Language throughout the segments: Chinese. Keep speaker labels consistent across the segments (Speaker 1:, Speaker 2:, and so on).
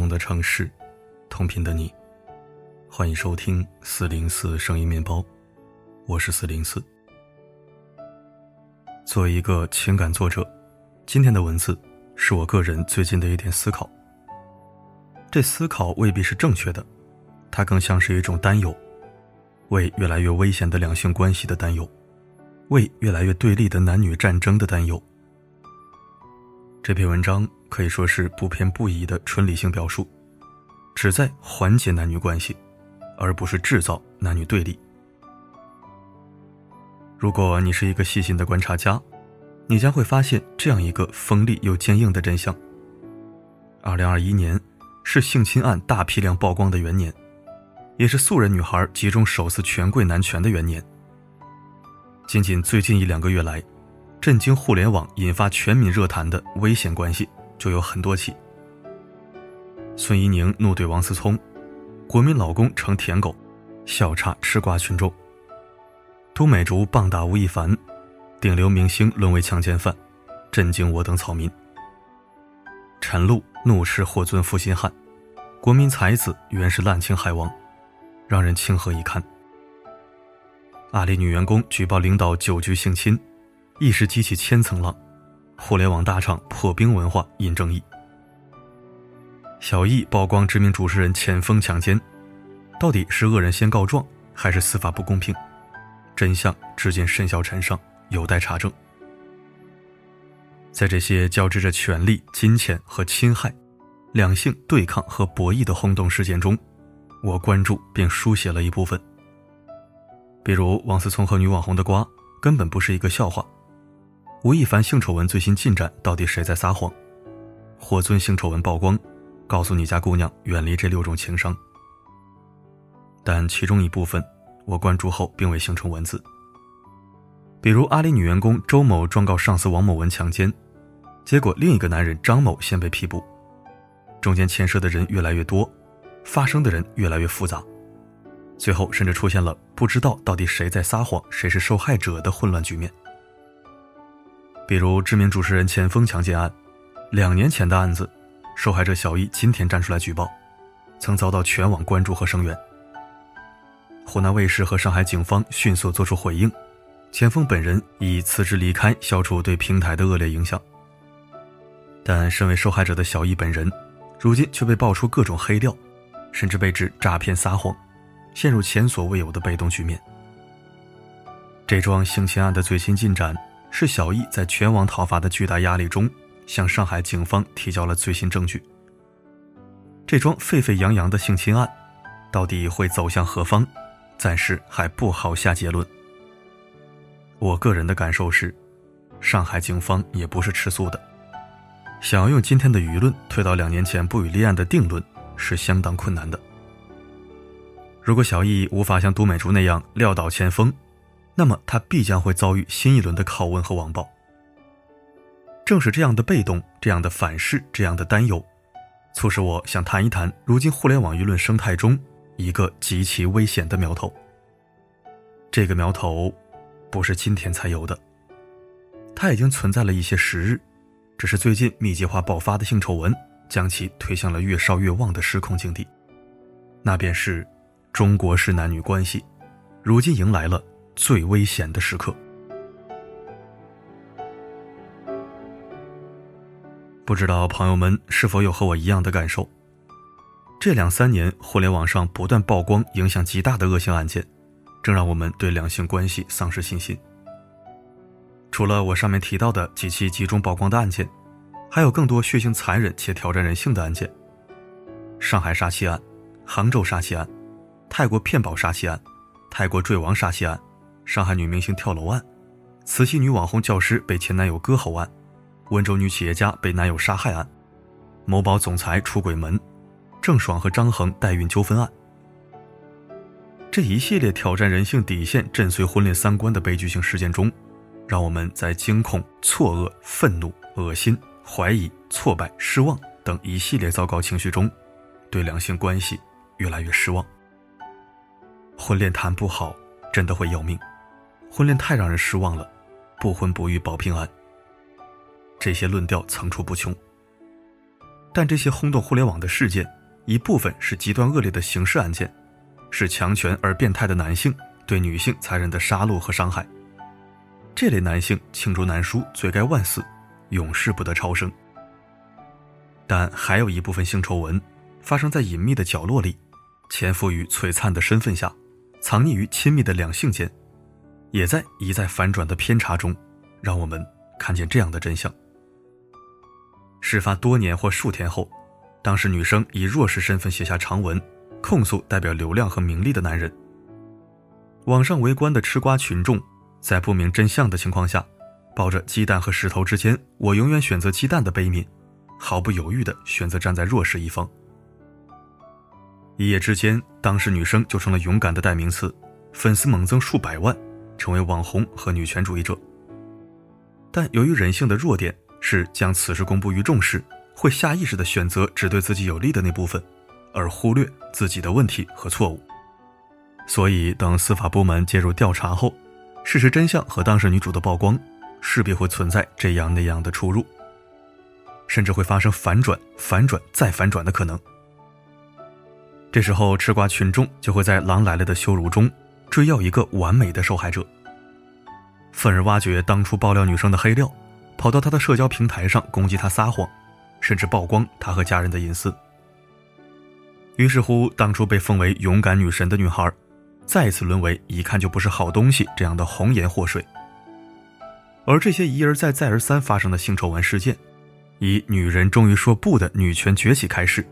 Speaker 1: 同的城市，同频的你，欢迎收听四零四声音面包，我是四零四。作为一个情感作者，今天的文字是我个人最近的一点思考。这思考未必是正确的，它更像是一种担忧，为越来越危险的两性关系的担忧，为越来越对立的男女战争的担忧。这篇文章可以说是不偏不倚的纯理性表述，旨在缓解男女关系，而不是制造男女对立。如果你是一个细心的观察家，你将会发现这样一个锋利又坚硬的真相：二零二一年是性侵案大批量曝光的元年，也是素人女孩集中首次权贵男权的元年。仅仅最近一两个月来。震惊互联网、引发全民热谈的危险关系就有很多起。孙怡宁怒怼王思聪，国民老公成舔狗，笑岔吃瓜群众。都美竹棒打吴亦凡，顶流明星沦为强奸犯，震惊我等草民。陈露怒斥霍尊负心汉，国民才子原是滥情海王，让人情何以堪。阿里女员工举报领导酒局性侵。一时激起千层浪，互联网大厂破冰文化引争议。小易曝光知名主持人钱枫强奸，到底是恶人先告状，还是司法不公平？真相至今甚嚣尘上，有待查证。在这些交织着权力、金钱和侵害、两性对抗和博弈的轰动事件中，我关注并书写了一部分。比如王思聪和女网红的瓜，根本不是一个笑话。吴亦凡性丑闻最新进展，到底谁在撒谎？霍尊性丑闻曝光，告诉你家姑娘远离这六种情商。但其中一部分，我关注后并未形成文字。比如阿里女员工周某状告上司王某文强奸，结果另一个男人张某先被批捕，中间牵涉的人越来越多，发生的人越来越复杂，最后甚至出现了不知道到底谁在撒谎，谁是受害者的混乱局面。比如知名主持人钱枫强奸案，两年前的案子，受害者小易今天站出来举报，曾遭到全网关注和声援。湖南卫视和上海警方迅速作出回应，钱枫本人已辞职离开，消除对平台的恶劣影响。但身为受害者的小易本人，如今却被爆出各种黑料，甚至被指诈骗撒谎，陷入前所未有的被动局面。这桩性侵案的最新进展。是小易在全网讨伐的巨大压力中，向上海警方提交了最新证据。这桩沸沸扬扬的性侵案，到底会走向何方？暂时还不好下结论。我个人的感受是，上海警方也不是吃素的，想要用今天的舆论推到两年前不予立案的定论，是相当困难的。如果小易无法像都美竹那样撂倒前锋，那么他必将会遭遇新一轮的拷问和网暴。正是这样的被动、这样的反噬、这样的担忧，促使我想谈一谈如今互联网舆论生态中一个极其危险的苗头。这个苗头不是今天才有的，它已经存在了一些时日，只是最近密集化爆发的性丑闻将其推向了越烧越旺的失控境地。那便是中国式男女关系，如今迎来了。最危险的时刻，不知道朋友们是否有和我一样的感受？这两三年，互联网上不断曝光影响极大的恶性案件，正让我们对两性关系丧失信心。除了我上面提到的几起集中曝光的案件，还有更多血腥残忍且挑战人性的案件：上海杀妻案、杭州杀妻案、泰国骗保杀妻案、泰国坠亡杀妻案。上海女明星跳楼案，慈溪女网红教师被前男友割喉案，温州女企业家被男友杀害案，某宝总裁出轨门，郑爽和张恒代孕纠纷案，这一系列挑战人性底线、震碎婚恋三观的悲剧性事件中，让我们在惊恐、错愕、愤怒、恶心、怀疑、挫败、失望等一系列糟糕情绪中，对两性关系越来越失望。婚恋谈不好，真的会要命。婚恋太让人失望了，不婚不育保平安。这些论调层出不穷。但这些轰动互联网的事件，一部分是极端恶劣的刑事案件，是强权而变态的男性对女性残忍的杀戮和伤害。这类男性罄竹难书，罪该万死，永世不得超生。但还有一部分性丑闻，发生在隐秘的角落里，潜伏于璀璨的身份下，藏匿于亲密的两性间，也在一再反转的偏差中，让我们看见这样的真相。事发多年或数天后，当时女生以弱势身份写下长文，控诉代表流量和名利的男人。网上围观的吃瓜群众，在不明真相的情况下，抱着鸡蛋和石头之间，我永远选择鸡蛋的悲悯，毫不犹豫地选择站在弱势一方。一夜之间，当时女生就成了勇敢的代名词，粉丝猛增数百万，成为网红和女权主义者。但由于人性的弱点。是将此事公布于众时，会下意识地选择只对自己有利的那部分，而忽略自己的问题和错误。所以，等司法部门介入调查后，事实真相和当事女主的曝光，势必会存在这样那样的出入，甚至会发生反转、反转再反转的可能。这时候，吃瓜群众就会在“狼来了”的羞辱中，追要一个完美的受害者，愤而挖掘当初爆料女生的黑料。跑到她的社交平台上攻击她撒谎，甚至曝光她和家人的隐私。于是乎，当初被封为勇敢女神的女孩，再次沦为一看就不是好东西这样的红颜祸水。而这些一而再、再而三发生的性丑闻事件，以女人终于说不的女权崛起开始，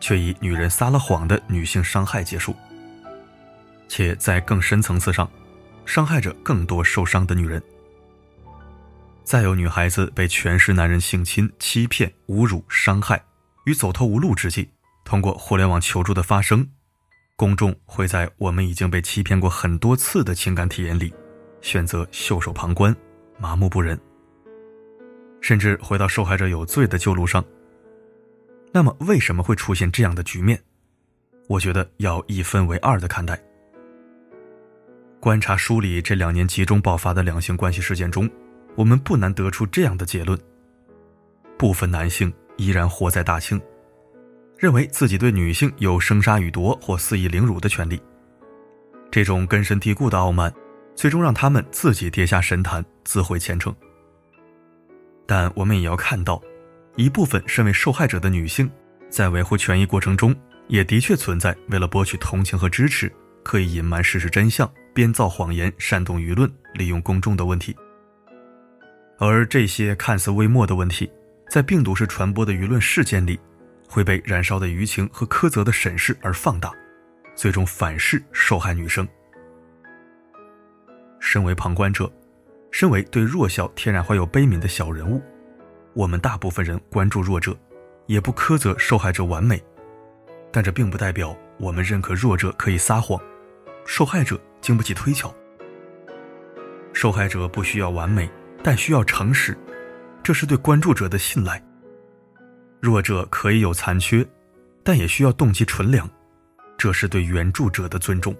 Speaker 1: 却以女人撒了谎的女性伤害结束。且在更深层次上，伤害着更多受伤的女人。再有女孩子被全是男人性侵、欺骗、侮辱、伤害，与走投无路之际，通过互联网求助的发生，公众会在我们已经被欺骗过很多次的情感体验里，选择袖手旁观、麻木不仁，甚至回到受害者有罪的旧路上。那么，为什么会出现这样的局面？我觉得要一分为二的看待。观察梳理这两年集中爆发的两性关系事件中。我们不难得出这样的结论：部分男性依然活在大清，认为自己对女性有生杀予夺或肆意凌辱的权利。这种根深蒂固的傲慢，最终让他们自己跌下神坛，自毁前程。但我们也要看到，一部分身为受害者的女性，在维护权益过程中，也的确存在为了博取同情和支持，刻意隐瞒事实真相、编造谎言、煽动舆论、利用公众的问题。而这些看似微末的问题，在病毒式传播的舆论事件里，会被燃烧的舆情和苛责的审视而放大，最终反噬受害女生。身为旁观者，身为对弱小天然怀有悲悯的小人物，我们大部分人关注弱者，也不苛责受害者完美，但这并不代表我们认可弱者可以撒谎，受害者经不起推敲。受害者不需要完美。但需要诚实，这是对关注者的信赖。弱者可以有残缺，但也需要动机纯良，这是对援助者的尊重。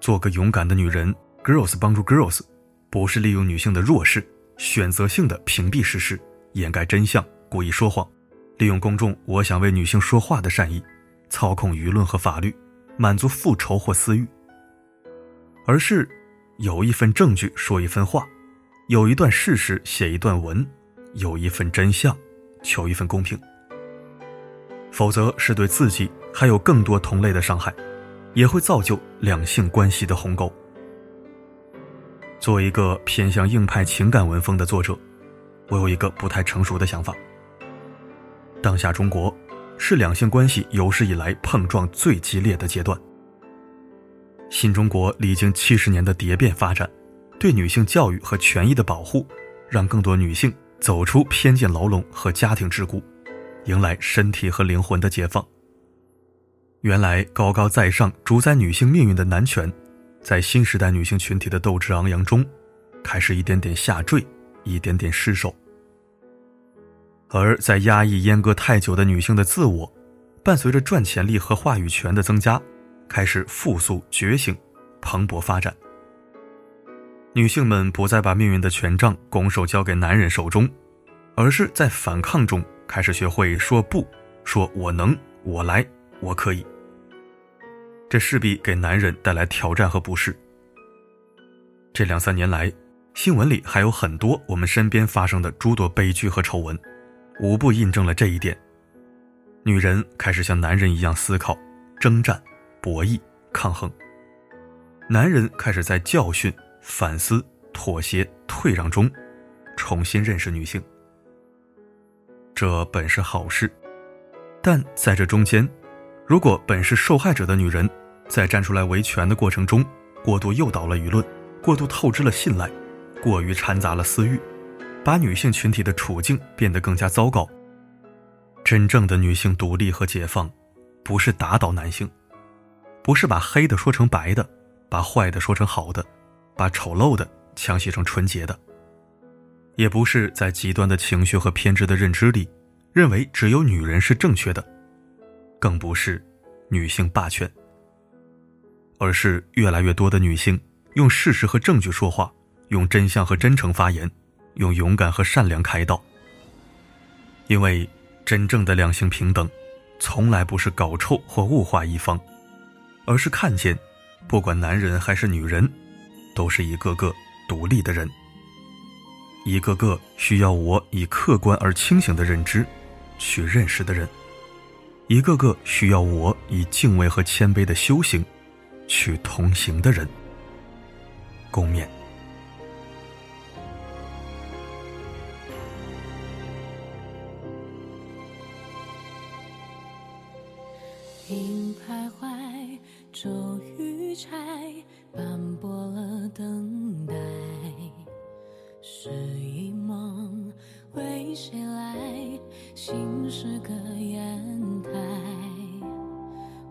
Speaker 1: 做个勇敢的女人，Girls 帮助 Girls，不是利用女性的弱势，选择性的屏蔽事实，掩盖真相，故意说谎，利用公众“我想为女性说话”的善意，操控舆论和法律，满足复仇或私欲，而是。有一份证据说一份话，有一段事实写一段文，有一份真相求一份公平。否则是对自己还有更多同类的伤害，也会造就两性关系的鸿沟。作为一个偏向硬派情感文风的作者，我有一个不太成熟的想法。当下中国是两性关系有史以来碰撞最激烈的阶段。新中国历经七十年的蝶变发展，对女性教育和权益的保护，让更多女性走出偏见牢笼和家庭桎梏，迎来身体和灵魂的解放。原来高高在上主宰女性命运的男权，在新时代女性群体的斗志昂扬中，开始一点点下坠，一点点失守。而在压抑阉割太久的女性的自我，伴随着赚钱力和话语权的增加。开始复苏、觉醒、蓬勃发展。女性们不再把命运的权杖拱手交给男人手中，而是在反抗中开始学会说不，说我能，我来，我可以。这势必给男人带来挑战和不适。这两三年来，新闻里还有很多我们身边发生的诸多悲剧和丑闻，无不印证了这一点：女人开始像男人一样思考、征战、博弈、抗衡；男人开始在教训、反思、妥协、退让中，重新认识女性。这本是好事，但在这中间，如果本是受害者的女人，在站出来维权的过程中，过度诱导了舆论，过度透支了信赖，过于掺杂了私欲，把女性群体的处境变得更加糟糕。真正的女性独立和解放，不是打倒男性，不是把黑的说成白的，把坏的说成好的，把丑陋的强写成纯洁的，也不是在极端的情绪和偏执的认知里，认为只有女人是正确的，更不是女性霸权。而是越来越多的女性用事实和证据说话，用真相和真诚发言，用勇敢和善良开道。因为真正的两性平等，从来不是搞臭或物化一方，而是看见，不管男人还是女人，都是一个个独立的人，一个个需要我以客观而清醒的认知去认识的人，一个个需要我以敬畏和谦卑的修行。去同行的人，共勉。
Speaker 2: 因徘徊，骤雨拆，斑驳了等待。是一梦，为谁来？心是个砚台。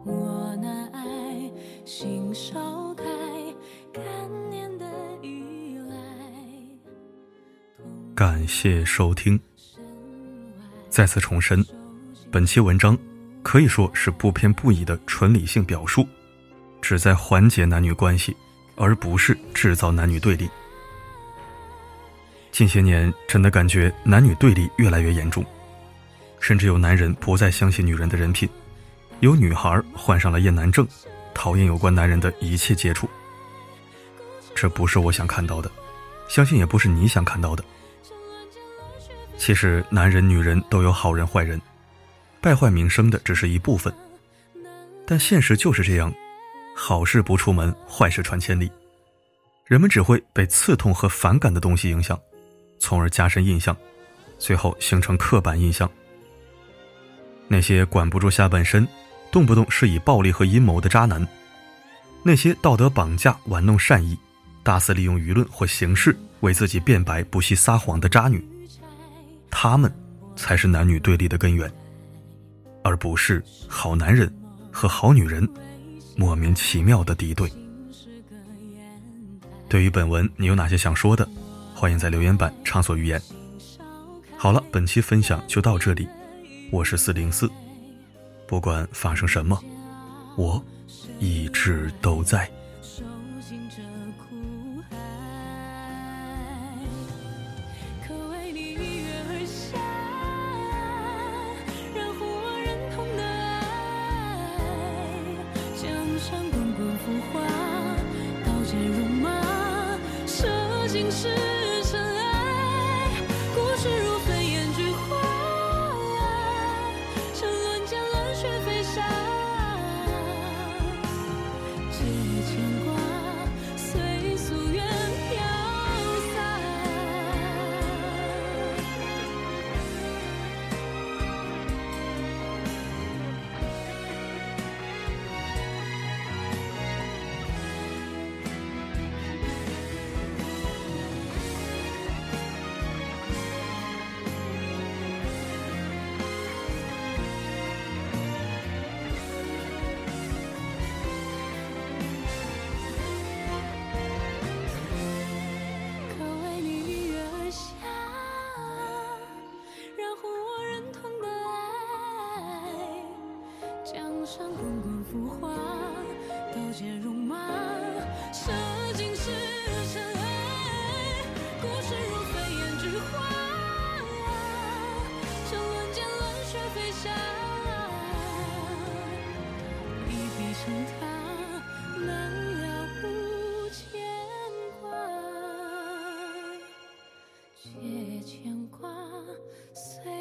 Speaker 2: 我那爱。心烧开，
Speaker 1: 感谢收听。再次重申，本期文章可以说是不偏不倚的纯理性表述，旨在缓解男女关系，而不是制造男女对立。近些年，真的感觉男女对立越来越严重，甚至有男人不再相信女人的人品，有女孩患上了厌男症。讨厌有关男人的一切接触，这不是我想看到的，相信也不是你想看到的。其实，男人、女人都有好人坏人，败坏名声的只是一部分。但现实就是这样，好事不出门，坏事传千里。人们只会被刺痛和反感的东西影响，从而加深印象，最后形成刻板印象。那些管不住下半身。动不动是以暴力和阴谋的渣男，那些道德绑架、玩弄善意、大肆利用舆论或形式为自己辩白、不惜撒谎的渣女，他们才是男女对立的根源，而不是好男人和好女人莫名其妙的敌对。对于本文，你有哪些想说的？欢迎在留言板畅所欲言。好了，本期分享就到这里，我是四零四。不管发生什么，我一直都在。
Speaker 2: 是上滚滚浮华刀剑戎马舍今世尘埃故事如飞烟之花沉沦间乱雪飞沙一笔成他难了无牵挂解牵挂岁